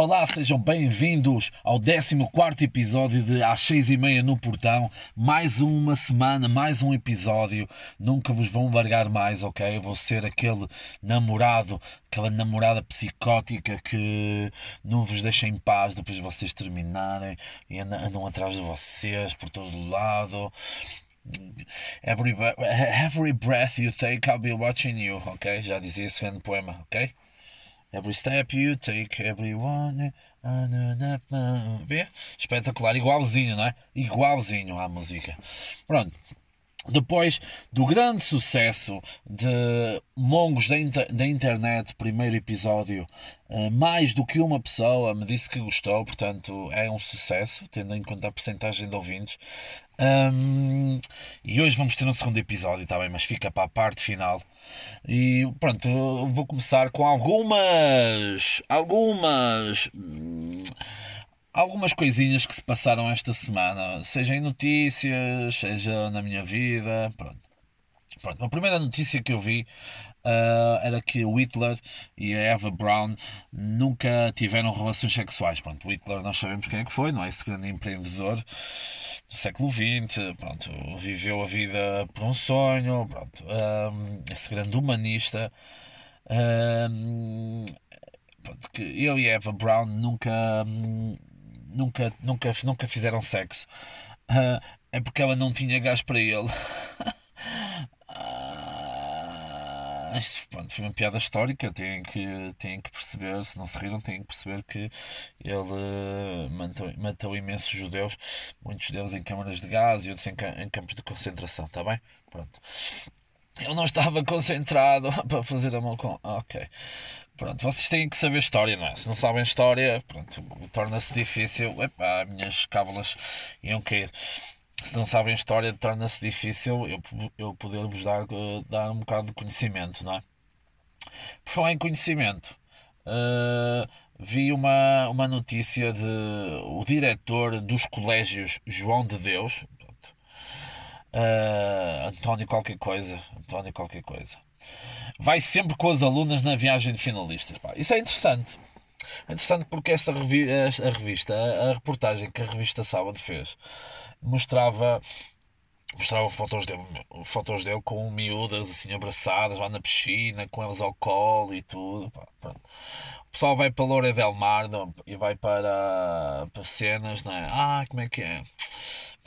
Olá, sejam bem-vindos ao 14 episódio de Às 6 e meia no Portão. Mais uma semana, mais um episódio. Nunca vos vão embargar mais, ok? Eu vou ser aquele namorado, aquela namorada psicótica que não vos deixa em paz depois de vocês terminarem e andam, andam atrás de vocês por todo lado. Every, every breath you take, I'll be watching you, ok? Já dizia esse grande poema, ok? Every step you take, everyone. Vê? Espetacular, igualzinho, não é? Igualzinho à música. Pronto. Depois do grande sucesso de Mongos da, inter da internet, primeiro episódio, uh, mais do que uma pessoa me disse que gostou, portanto é um sucesso, tendo em conta a porcentagem de ouvintes. Um, e hoje vamos ter um segundo episódio, tá bem? Mas fica para a parte final. E pronto, vou começar com algumas. Algumas. Algumas coisinhas que se passaram esta semana, seja em notícias, seja na minha vida. Pronto. Pronto, a primeira notícia que eu vi uh, era que o Hitler e a Eva Brown nunca tiveram relações sexuais. Pronto, o Hitler nós sabemos quem é que foi, não é? Esse grande empreendedor do século XX, pronto, viveu a vida por um sonho, pronto, um, ah, esse grande humanista. Um, pronto, que eu e Eva Brown nunca, nunca, nunca, nunca fizeram sexo. Uh, é porque ela não tinha gás para ele. isto pronto, foi uma piada histórica. Têm que, têm que perceber, se não se riram, têm que perceber que ele matou, matou imensos judeus, muitos deles em câmaras de gás e outros em, em campos de concentração, está bem? Pronto. Ele não estava concentrado para fazer a mão com. Ok. Pronto, vocês têm que saber história, não é? Se não sabem história, pronto, torna-se difícil. Epá, minhas cábulas iam cair se não sabem história, torna-se difícil eu, eu poder-vos dar, uh, dar um bocado de conhecimento, não é? Por falar em conhecimento, uh, vi uma, uma notícia de o diretor dos colégios João de Deus, uh, António qualquer coisa, António qualquer coisa, vai sempre com as alunas na viagem de finalistas. Pá. Isso é interessante. É interessante porque essa revi a revista, a reportagem que a revista Sábado fez, mostrava mostrava fotos dele, fotos dele com miúdas assim abraçadas lá na piscina, com eles ao colo e tudo. Pá, o pessoal vai para Loura del Mar não, e vai para, para cenas, não é? Ah, como é que é?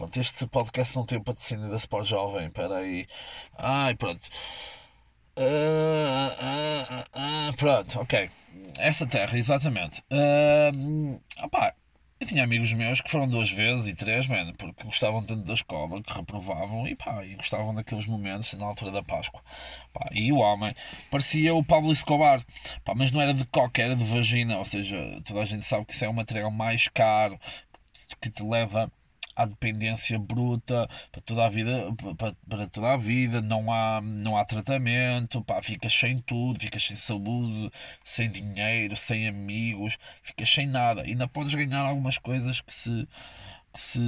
Pronto, este podcast não tem o patrocínio da Sport Jovem, espera aí. Ai, pronto. Uh, uh, uh, pronto, ok. Essa terra, exatamente. Uh, opá, eu tinha amigos meus que foram duas vezes e três, mano, porque gostavam tanto da escola que reprovavam e pá, e gostavam daqueles momentos na altura da Páscoa. Pá, e o homem parecia o Pablo Escobar, pá, mas não era de coca, era de vagina, ou seja, toda a gente sabe que isso é um material mais caro que te leva à dependência bruta para toda a vida, para, para toda a vida, não há, não há tratamento, pá, ficas sem tudo, ficas sem saúde, sem dinheiro, sem amigos, ficas sem nada. Ainda podes ganhar algumas coisas que se que se,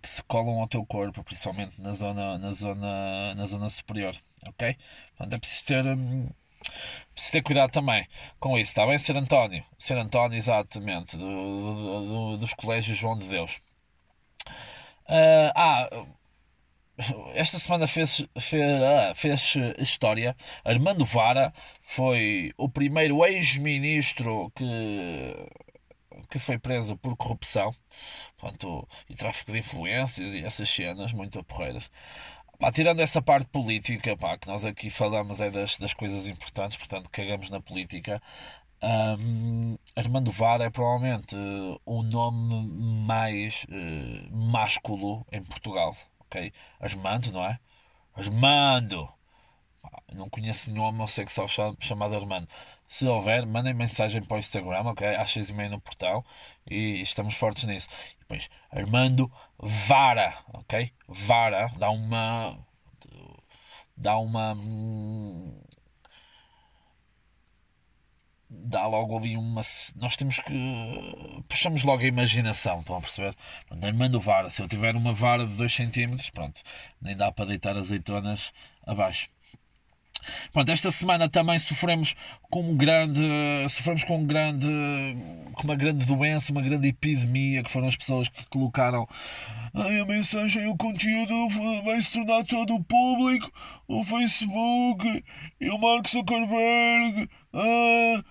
que se colam ao teu corpo, principalmente na zona, na zona, na zona superior, ok? Portanto, é preciso ter, hum, preciso ter cuidado também com isso, está bem? Ser António, ser António, exatamente, do, do, do, dos colégios João de Deus. Uh, ah, esta semana fez, fez, ah, fez história. Armando Vara foi o primeiro ex-ministro que, que foi preso por corrupção portanto, e tráfico de influências e essas cenas muito porreiras. Pá, tirando essa parte política, pá, que nós aqui falamos é das, das coisas importantes, portanto, cagamos na política. Um, Armando Vara é provavelmente uh, o nome mais uh, másculo em Portugal, ok? Armando, não é? Armando! Não conheço nenhum homossexual chamado Armando. Se houver, mandem mensagem para o Instagram, ok? Às seis e meia no portal e estamos fortes nisso. E depois, Armando Vara, ok? Vara dá uma. dá uma. Dá logo ali uma. Nós temos que. puxamos logo a imaginação, estão a perceber? Nem mando vara. Se eu tiver uma vara de 2 cm, pronto, nem dá para deitar azeitonas abaixo. Pronto, esta semana também sofremos com um grande, sofremos com um grande, com uma grande doença, uma grande epidemia, que foram as pessoas que colocaram a mensagem, o conteúdo vai se tornar todo público, o Facebook e o Mark Zuckerberg. Ah,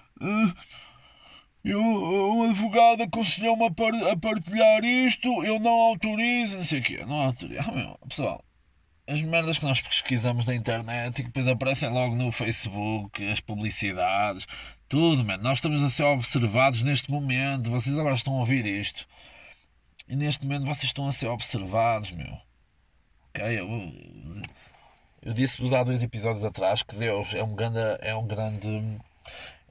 eu, um advogado aconselhou-me a, partilhar isto, eu não autorizo, não sei o quê. Não autorizo. Ah, meu, pessoal, as merdas que nós pesquisamos na internet e que depois aparecem logo no Facebook, as publicidades, tudo, mano. Nós estamos a ser observados neste momento. Vocês agora estão a ouvir isto. E neste momento vocês estão a ser observados, meu. Ok? Eu, eu disse-vos há dois episódios atrás que Deus é um grande. É um grande.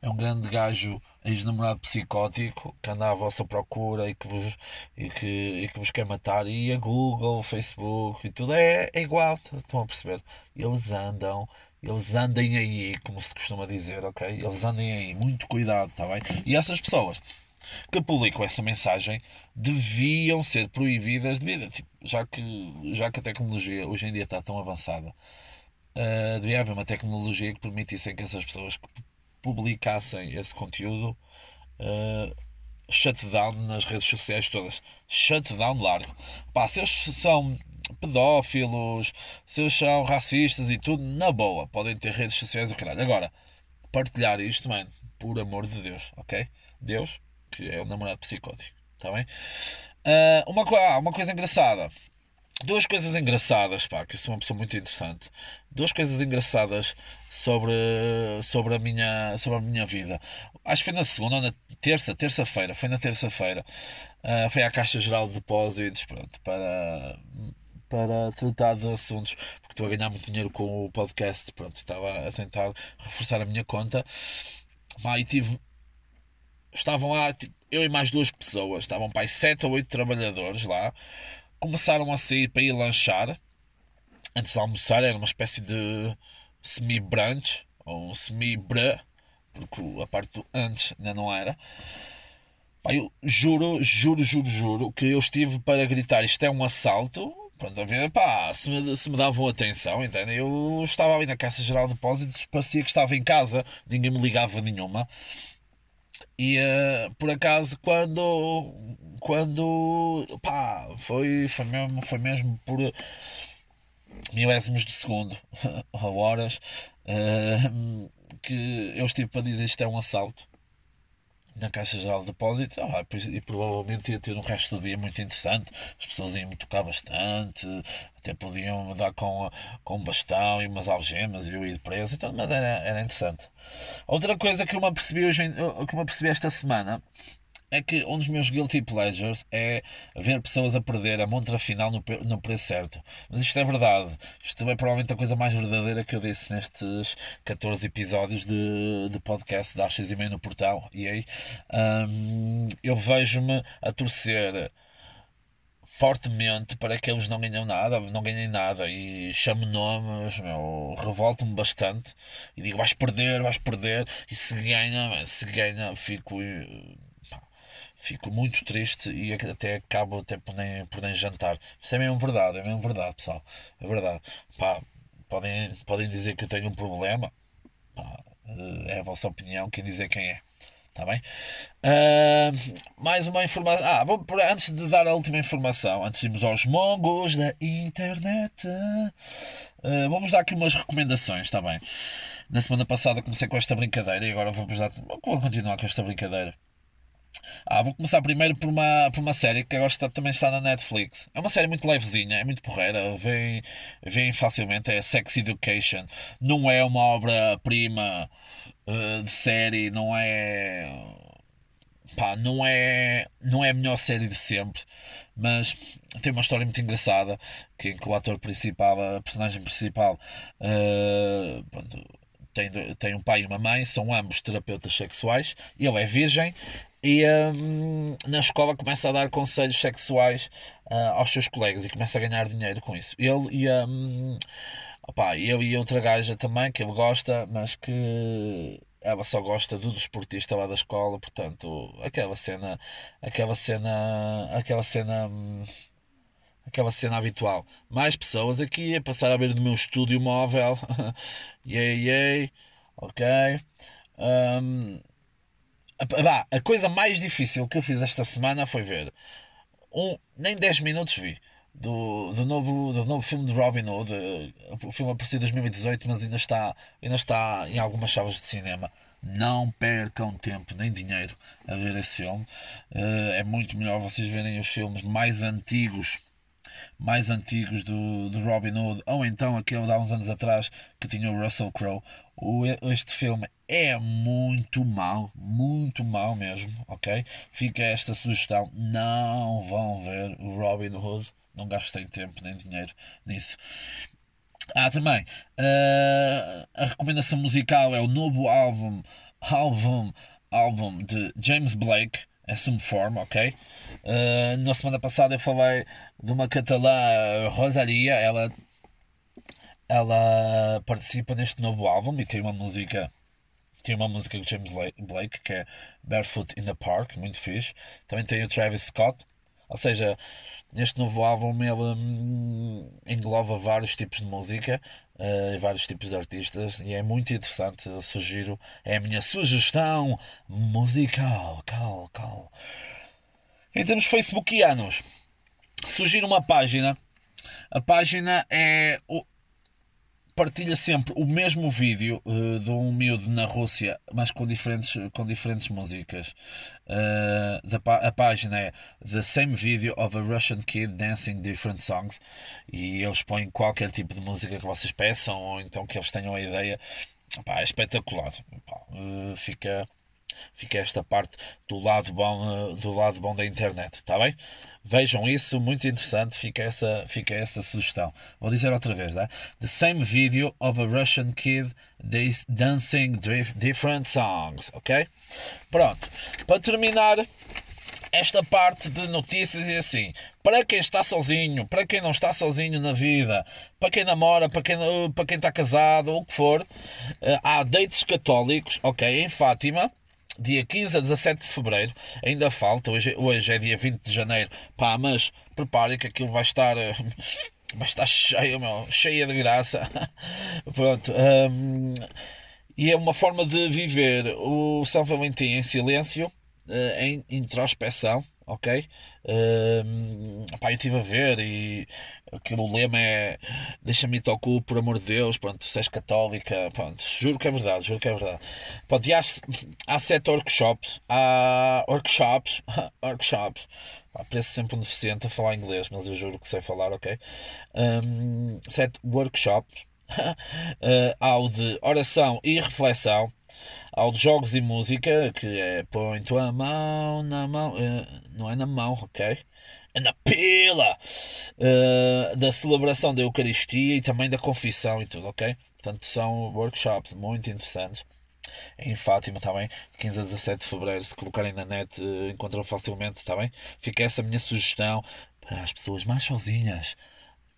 É um grande gajo ex-namorado psicótico que anda à vossa procura e que vos, e que, e que vos quer matar. E a Google, o Facebook e tudo é, é igual, estão a perceber? Eles andam, eles andem aí, como se costuma dizer, ok? Eles andem aí, muito cuidado, está bem? E essas pessoas que publicam essa mensagem deviam ser proibidas devido, tipo, já, que, já que a tecnologia hoje em dia está tão avançada. Uh, devia haver uma tecnologia que permitissem que essas pessoas publicassem esse conteúdo, uh, shutdown nas redes sociais todas. Shutdown largo. Pá, se eles são pedófilos, se eles são racistas e tudo, na boa, podem ter redes sociais o caralho. Agora, partilhar isto, mano, por amor de Deus, ok? Deus, que é o namorado psicótico, está bem? Uh, uma, ah, uma coisa engraçada duas coisas engraçadas, pá, que eu sou uma pessoa muito interessante. Duas coisas engraçadas sobre, sobre, a, minha, sobre a minha vida. Acho que foi na segunda ou na terça, terça-feira, foi na terça-feira. Uh, foi à Caixa Geral de Depósitos, pronto, para, para tratar de assuntos, porque estou a ganhar muito dinheiro com o podcast, pronto, estava a tentar reforçar a minha conta. Pá, e tive. Estavam lá, tipo, eu e mais duas pessoas, estavam para sete ou oito trabalhadores lá começaram a sair para ir lanchar. Antes de almoçar era uma espécie de semi-brunch ou semi-brã, porque a parte do antes ainda não era. Eu juro, juro, juro, juro que eu estive para gritar isto é um assalto. Pronto, a ver, pá, se me, se me davam atenção, entende? Eu estava ali na Caixa Geral de Depósitos, parecia que estava em casa, ninguém me ligava nenhuma. E uh, por acaso, quando quando pá, foi, foi, mesmo, foi mesmo por milésimos de segundo ou horas uh, que eu estive para dizer isto é um assalto na Caixa Geral de Depósitos ah, e provavelmente ia ter um resto do dia muito interessante as pessoas iam me tocar bastante até podiam me dar com, com um bastão e umas algemas e eu ir preso então, mas era, era interessante. Outra coisa que eu me hoje, que eu me apercebi esta semana é que um dos meus guilty pleasures é ver pessoas a perder a montra final no, no preço certo. Mas isto é verdade. Isto é provavelmente a coisa mais verdadeira que eu disse nestes 14 episódios de, de podcast da X e meio no portal. E aí um, eu vejo-me a torcer fortemente para que eles não ganhem nada, não ganhem nada e chamo nomes, revolto-me bastante e digo vais perder, vais perder e se ganha, se ganha fico fico muito triste e até acabo até por nem, por nem jantar. Isso é mesmo verdade, é mesmo verdade, pessoal. É verdade. Pá, podem, podem dizer que eu tenho um problema. Pá, eh, é a vossa opinião, quem dizer quem é. Está bem? Uh, mais uma informação. Ah, vou, antes de dar a última informação, antes de irmos aos mongos da internet, uh, vamos dar aqui umas recomendações, está bem? Na semana passada comecei com esta brincadeira e agora vamos dar. Vou continuar com esta brincadeira. Ah, vou começar primeiro por uma, por uma série que agora está, também está na Netflix. É uma série muito levezinha, é muito porreira, vem, vem facilmente, é Sex Education. Não é uma obra-prima uh, de série, não é. Pá, não é, não é a melhor série de sempre, mas tem uma história muito engraçada que, em que o ator principal, a personagem principal, uh, pronto, tem, tem um pai e uma mãe, são ambos terapeutas sexuais, ele é virgem e um, na escola começa a dar conselhos sexuais uh, aos seus colegas e começa a ganhar dinheiro com isso. Ele e um, opa, eu e outra gaja também que ele gosta, mas que ela só gosta do desportista lá da escola, portanto, aquela cena, aquela cena, aquela cena, hum, aquela cena habitual. Mais pessoas aqui a passar a ver do meu estúdio móvel. yay, yay. Ok. Um, a, a coisa mais difícil que eu fiz esta semana foi ver. Um, nem 10 minutos vi. Do, do, novo, do novo filme de Robin Hood. O filme apareceu em 2018, mas ainda está, ainda está em algumas chaves de cinema. Não percam tempo nem dinheiro a ver esse filme. Uh, é muito melhor vocês verem os filmes mais antigos mais antigos do, do Robin Hood, ou então aquele de há uns anos atrás que tinha o Russell Crowe. Este filme é muito mau, muito mau mesmo, ok? Fica esta sugestão: não vão ver o Robin Hood, não gastem tempo nem dinheiro nisso. Ah, também, uh, a recomendação musical é o novo álbum, álbum, álbum de James Blake, Assume Form, ok? Uh, na semana passada eu falei de uma catalã, Rosalia, ela, ela participa neste novo álbum e tem uma música tem uma música de James Blake que é Barefoot in the Park, muito fixe. Também tem o Travis Scott, ou seja, neste novo álbum ele hum, engloba vários tipos de música uh, vários tipos de artistas e é muito interessante. Eu sugiro, é a minha sugestão musical. Cal, cal. Em termos facebookianos, sugiro uma página. A página é partilha sempre o mesmo vídeo uh, de um miúdo na Rússia, mas com diferentes, com diferentes músicas. Uh, da, a página é The Same Video of a Russian Kid Dancing Different Songs e eles põem qualquer tipo de música que vocês peçam ou então que eles tenham a ideia. é espetacular. uh, fica fica esta parte do lado bom, eh, do lado bom da internet, está bem? Vejam isso, muito interessante, fica essa, fica essa sugestão. Vou dizer outra vez, né? The same video of a Russian kid dancing different songs, ok? Pronto, para terminar esta parte de notícias e assim, para quem está sozinho, para quem não está sozinho na vida, para quem namora, para quem, para quem está casado, o que for, eh, há dates católicos, ok, em Fátima, dia 15 a 17 de fevereiro, ainda falta, hoje, hoje é dia 20 de janeiro, pá, mas preparem que aquilo vai estar. Eh, vai estar cheio, meu, cheia de graça. Pronto. Um, e é uma forma de viver o São Valentim em silêncio, uh, em introspeção, ok? Uh, pá, eu estive a ver e aquele lema é deixa-me ir cu, por amor de Deus, pronto, se és católica, pronto, juro que é verdade, juro que é verdade. Pronto, e há, há sete workshops, há workshops, workshops, pá, parece sempre um deficiente a falar inglês, mas eu juro que sei falar, ok? Um, sete workshops, uh, há o de oração e reflexão, ao de jogos e música, que é põe tua mão na mão, uh, não é na mão, ok? É na pila uh, da celebração da Eucaristia e também da confissão e tudo, ok? Portanto, são workshops muito interessantes. Em Fátima também, 15 a 17 de Fevereiro, se colocarem na net, uh, encontram facilmente, está bem? Fica essa minha sugestão para as pessoas mais sozinhas,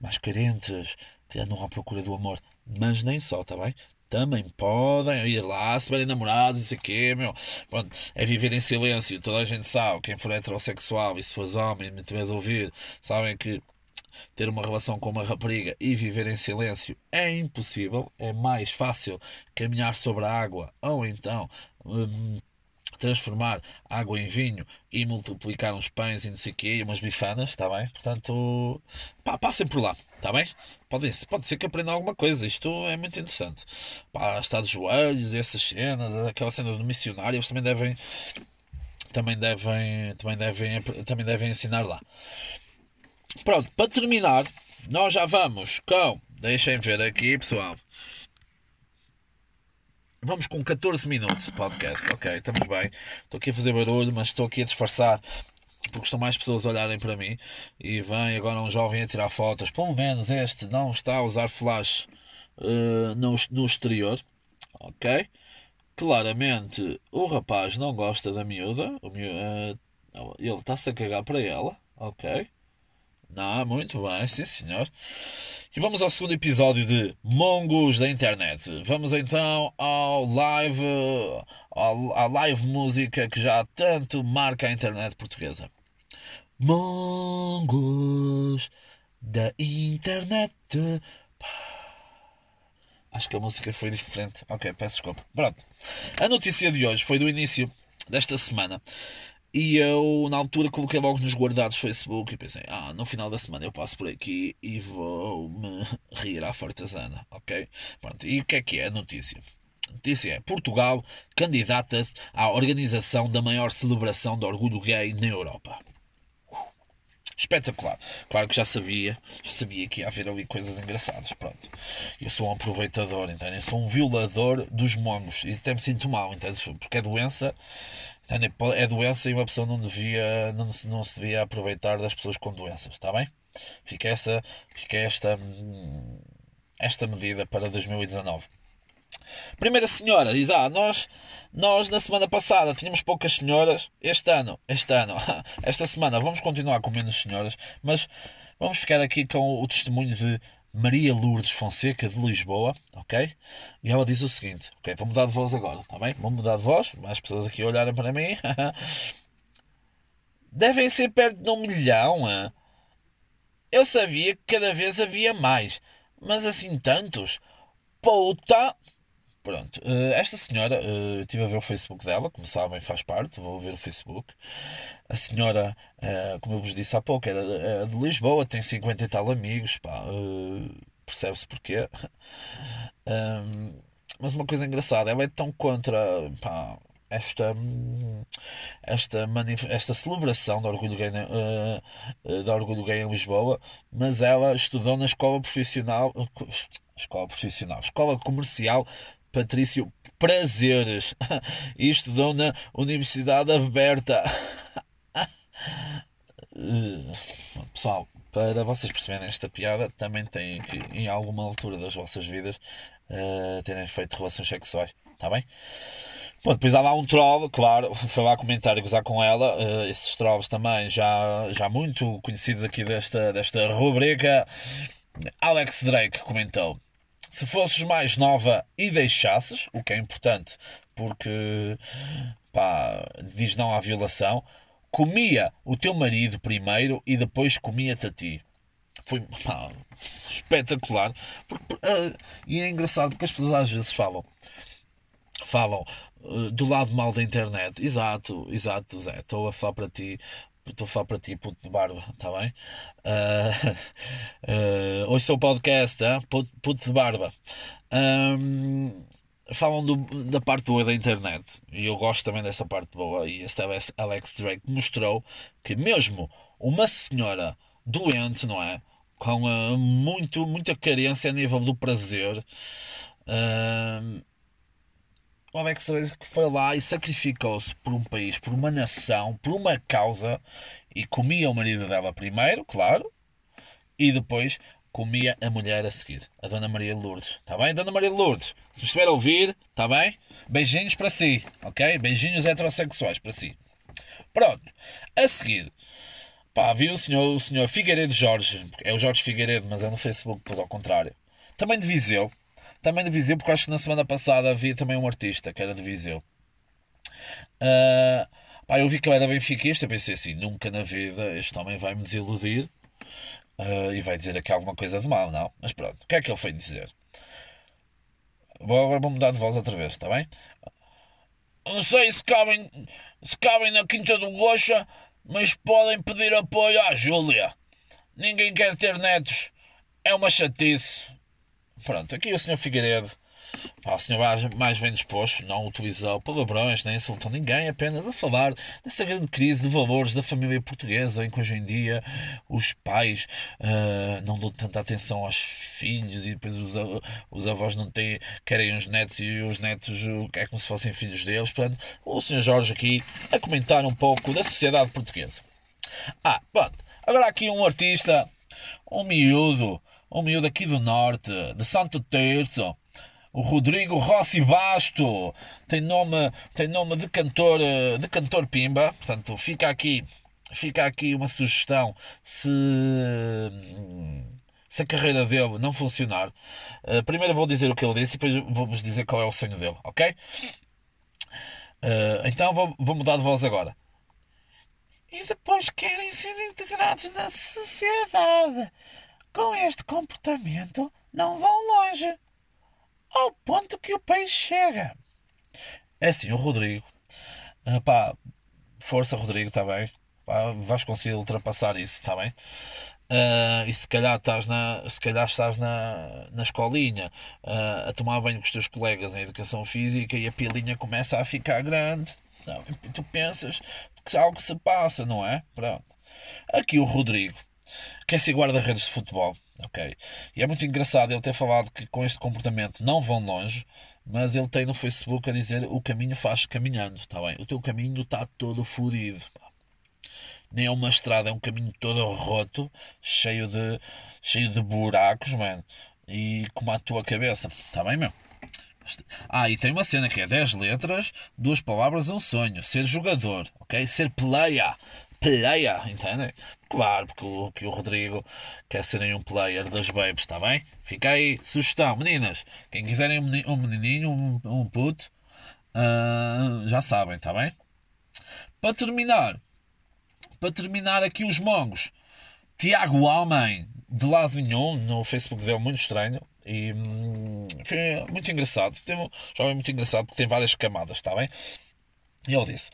mais carentes, que andam à procura do amor, mas nem só, está bem? Também podem ir lá, se verem namorados, isso aqui, meu. Pronto, é viver em silêncio. Toda a gente sabe, quem for heterossexual e se fores homem, me tiveres a ouvir, sabem que ter uma relação com uma rapariga e viver em silêncio é impossível. É mais fácil caminhar sobre a água ou então. Hum, transformar água em vinho e multiplicar uns pães e não sei o quê, e umas bifanas, está bem? Portanto, pá, passem por lá, está bem? Pode, pode ser que aprendam alguma coisa, isto é muito interessante. Pá, estar de joelhos, essas cenas, aquela cena do missionário, eles também devem, também devem, também devem, também devem ensinar lá. Pronto, para terminar, nós já vamos com, deixem ver aqui, pessoal. Vamos com 14 minutos de podcast. Ok, estamos bem. Estou aqui a fazer barulho, mas estou aqui a disfarçar porque estão mais pessoas a olharem para mim e vem agora um jovem a tirar fotos. Pelo menos este não está a usar flash uh, no, no exterior. Ok? Claramente o rapaz não gosta da miúda. O uh, ele está-se a cagar para ela. Ok? Não, muito bem, sim senhor. E vamos ao segundo episódio de Mongos da Internet. Vamos então ao live, à live música que já tanto marca a internet portuguesa. Mongos da internet. Acho que a música foi diferente. Ok, peço desculpa. Pronto. A notícia de hoje foi do início desta semana. E eu, na altura, coloquei logo nos guardados Facebook e pensei, ah, no final da semana eu passo por aqui e vou-me rir à fartazana, ok? Pronto, e o que é que é a notícia? A notícia é, Portugal candidata-se à organização da maior celebração de orgulho gay na Europa espetacular. Claro que já sabia, já sabia que ia haver ali coisas engraçadas. Pronto. Eu sou um aproveitador, entende? Eu sou um violador dos mongos e até me sinto mal, entende? Porque é doença, entende? É doença e uma pessoa não devia, não, não se devia aproveitar das pessoas com doenças, está bem? Fica essa, fica esta, esta medida para 2019. Primeira senhora diz: Ah, nós, nós na semana passada tínhamos poucas senhoras. Este ano, este ano, esta semana vamos continuar com menos senhoras, mas vamos ficar aqui com o testemunho de Maria Lourdes Fonseca de Lisboa, ok? E ela diz o seguinte: Ok, vou mudar de voz agora, está bem? Vou mudar de voz, mais pessoas aqui olharem para mim. Devem ser perto de um milhão. Hein? Eu sabia que cada vez havia mais, mas assim tantos. Puta! Pronto, uh, esta senhora, uh, estive a ver o Facebook dela, como sabem, faz parte, vou ver o Facebook. A senhora, uh, como eu vos disse há pouco, era de Lisboa, tem 50 e tal amigos, pá, percebe-se porquê. mas uma coisa engraçada, ela é tão contra pá, esta, esta, esta celebração do orgulho, gay, do orgulho gay em Lisboa, mas ela estudou na escola profissional, escola profissional, escola comercial Patrício Prazeres estudou na Universidade Aberta. Pessoal, para vocês perceberem esta piada, também têm que, em alguma altura das vossas vidas, uh, terem feito relações sexuais. Está bem? Bom, depois há lá um troll, claro, foi lá comentar e gozar com ela. Uh, esses trolls também já, já muito conhecidos aqui desta, desta rubrica. Alex Drake comentou: se fosses mais nova e deixasses, o que é importante porque pá, diz não à violação, comia o teu marido primeiro e depois comia-te a ti. Foi pá, espetacular. Porque, uh, e é engraçado porque as pessoas às vezes falam. Falam uh, do lado mal da internet. Exato, exato, Zé. Estou a falar para ti estou a falar para ti, puto de barba, está bem? Uh, uh, hoje sou podcast, puto, puto de barba. Um, falam do, da parte boa da internet e eu gosto também dessa parte boa. E este Alex Drake mostrou que, mesmo uma senhora doente, não é? Com uh, muito, muita carência a nível do prazer. Uh, o Alex que foi lá e sacrificou-se por um país, por uma nação, por uma causa e comia o marido dela primeiro, claro, e depois comia a mulher a seguir, a Dona Maria Lourdes. Está bem, Dona Maria Lourdes? Se me estiver a ouvir, está bem? Beijinhos para si, ok? Beijinhos heterossexuais para si. Pronto, a seguir. Pá, vi o senhor, o senhor Figueiredo Jorge, é o Jorge Figueiredo, mas é no Facebook, depois ao contrário. Também de Viseu, também de Viseu, porque acho que na semana passada havia também um artista que era de Viseu. Uh, pá, eu vi que ele era benfiquista, pensei assim, nunca na vida este homem vai me desiludir uh, e vai dizer aqui alguma coisa de mal, não? Mas pronto, o que é que ele foi dizer? Vou, agora vou mudar de voz outra vez, está bem? Não sei se cabem, se cabem na Quinta do Gocha, mas podem pedir apoio à Júlia. Ninguém quer ter netos. É uma chatice. Pronto, aqui o Sr. Figueiredo, pá, o senhor mais, mais bem disposto, não utilizou palavrões, nem insultou ninguém, apenas a falar dessa grande crise de valores da família portuguesa, em que hoje em dia os pais uh, não dão tanta atenção aos filhos e depois os, os avós não têm, querem os netos e os netos é como se fossem filhos deles. Portanto, o Sr. Jorge aqui a comentar um pouco da sociedade portuguesa. Ah, pronto, agora aqui um artista, um miúdo um miúdo aqui do norte, de Santo Terço, o Rodrigo Rossi Basto, tem nome, tem nome de cantor, de cantor Pimba, portanto fica aqui, fica aqui uma sugestão se se a carreira dele não funcionar, uh, primeiro vou dizer o que ele disse e depois vou-vos dizer qual é o sonho dele, ok? Uh, então vou, vou mudar de voz agora. E depois querem ser integrados na sociedade com este comportamento não vão longe. Ao ponto que o país chega. É assim, o Rodrigo. Uh, pá, força, Rodrigo, está bem? Pá, vais conseguir ultrapassar isso, está bem? Uh, e se calhar estás na, se calhar estás na, na escolinha uh, a tomar banho com os teus colegas em educação física e a pilinha começa a ficar grande. Não, tu pensas que algo se passa, não é? Pronto. Aqui o Rodrigo quer ser guarda-redes de futebol, ok? E é muito engraçado ele ter falado que com este comportamento não vão longe, mas ele tem no Facebook a dizer o caminho faz caminhando, está bem? O teu caminho está todo fodido. Nem é uma estrada, é um caminho todo roto, cheio de, cheio de buracos, mano. E como a tua cabeça. Está bem, meu? Ah, e tem uma cena que é 10 letras, duas palavras, um sonho. Ser jogador, ok? Ser player. Player, entendem? Claro, porque o, que o Rodrigo quer serem um player das babes, está bem? Fica aí, sugestão, meninas. Quem quiserem um menininho, um, um puto, uh, já sabem, está bem? Para terminar, para terminar aqui os mongos. Tiago Homem, de lado nenhum, no Facebook deu muito estranho. E hum, foi muito engraçado. Teve um jovem muito engraçado porque tem várias camadas, está bem? E ele disse: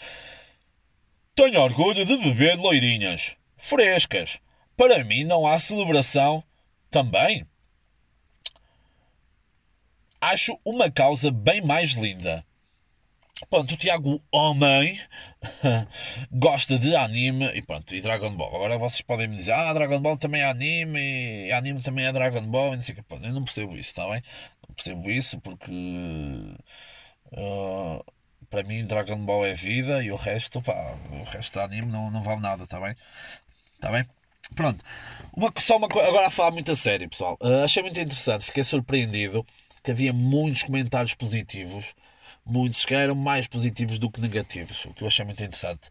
Tenho orgulho de beber loirinhas frescas. Para mim não há celebração também. Acho uma causa bem mais linda. Pronto, o Tiago Homem gosta de anime e pronto, e Dragon Ball. Agora vocês podem me dizer, ah, Dragon Ball também é anime e anime também é Dragon Ball e não sei o que. Pronto, eu não percebo isso, está bem? Não percebo isso porque uh, para mim Dragon Ball é vida e o resto, pá, o resto do anime não, não vale nada, está bem? Está bem? Pronto, uma, só uma coisa, agora a falar muito a sério, pessoal. Uh, achei muito interessante, fiquei surpreendido que havia muitos comentários positivos muitos que eram mais positivos do que negativos, o que eu achei muito interessante.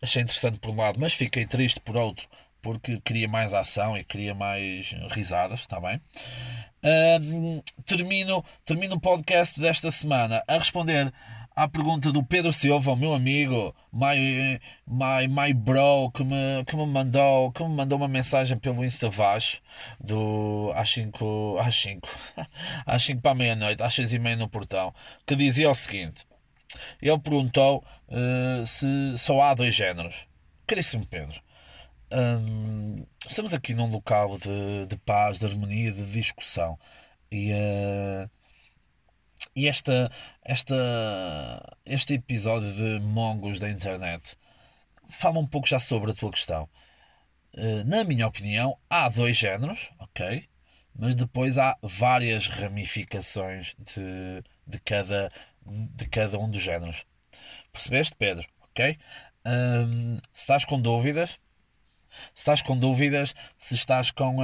Achei interessante por um lado, mas fiquei triste por outro, porque queria mais ação e queria mais risadas, está bem? Termino, termino o podcast desta semana a responder à pergunta do Pedro Silva, o meu amigo, my, my, my bro, que me, que me mandou que me mandou uma mensagem pelo Insta Vaz do às 5 às 5 às 5 para meia-noite, às 6 e meia no portão, que dizia o seguinte: ele perguntou uh, se só há dois géneros. Caríssimo Pedro, um, estamos aqui num local de, de paz, de harmonia, de discussão e. Uh, e esta, esta, este episódio de Mongos da internet fala um pouco já sobre a tua questão. Eh, na minha opinião, há dois géneros, ok? Mas depois há várias ramificações de, de, cada, de cada um dos géneros. Percebeste, Pedro? Ok? Um, se estás com dúvidas, se estás com dúvidas, se estás com.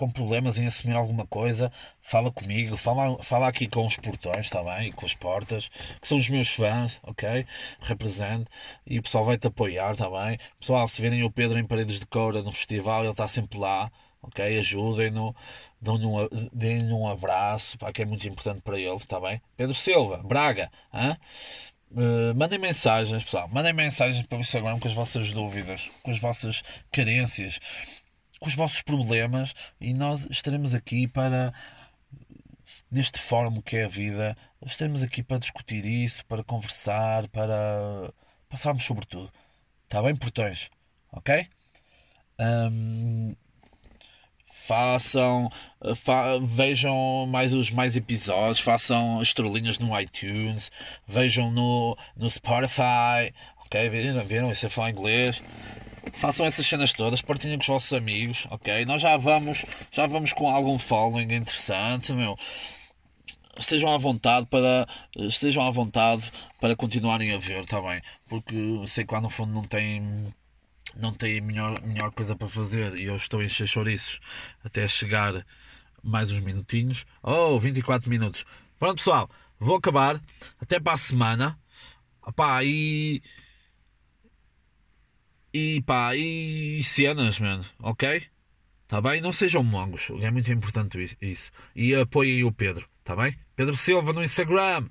Com problemas em assumir alguma coisa, fala comigo, fala, fala aqui com os portões, está bem? E com as portas, que são os meus fãs, ok? Represente. E o pessoal vai-te apoiar, está bem? Pessoal, se virem o Pedro em Paredes de Coura no festival, ele está sempre lá, ok? Ajudem-no, dêem-lhe um, deem um abraço, pá, que é muito importante para ele, está bem? Pedro Silva, Braga, hã? Uh, mandem mensagens, pessoal. Mandem mensagens para o Instagram com as vossas dúvidas, com as vossas carências com os vossos problemas e nós estaremos aqui para neste fórum que é a vida, estaremos aqui para discutir isso, para conversar, para, falarmos sobre tudo. Está bem, portões? Ok? Um, façam, fa vejam mais os mais episódios, façam estrelinhas no iTunes, vejam no, no Spotify, ok? Viram? Viram? Isso é falar inglês façam essas cenas todas, partilhem com os vossos amigos, ok? Nós já vamos, já vamos com algum following interessante, meu. Estejam à vontade para estejam à vontade para continuarem a ver, está bem? Porque sei que lá no fundo não tem não tem melhor, melhor coisa para fazer e eu estou a encher chouriços até chegar mais uns minutinhos. Oh, 24 minutos. Pronto, pessoal, vou acabar. Até para a semana. Epá, e e pá, e cenas, mano, ok? Tá bem? Não sejam mongos, é muito importante isso. E apoiem o Pedro, tá bem? Pedro Silva no Instagram,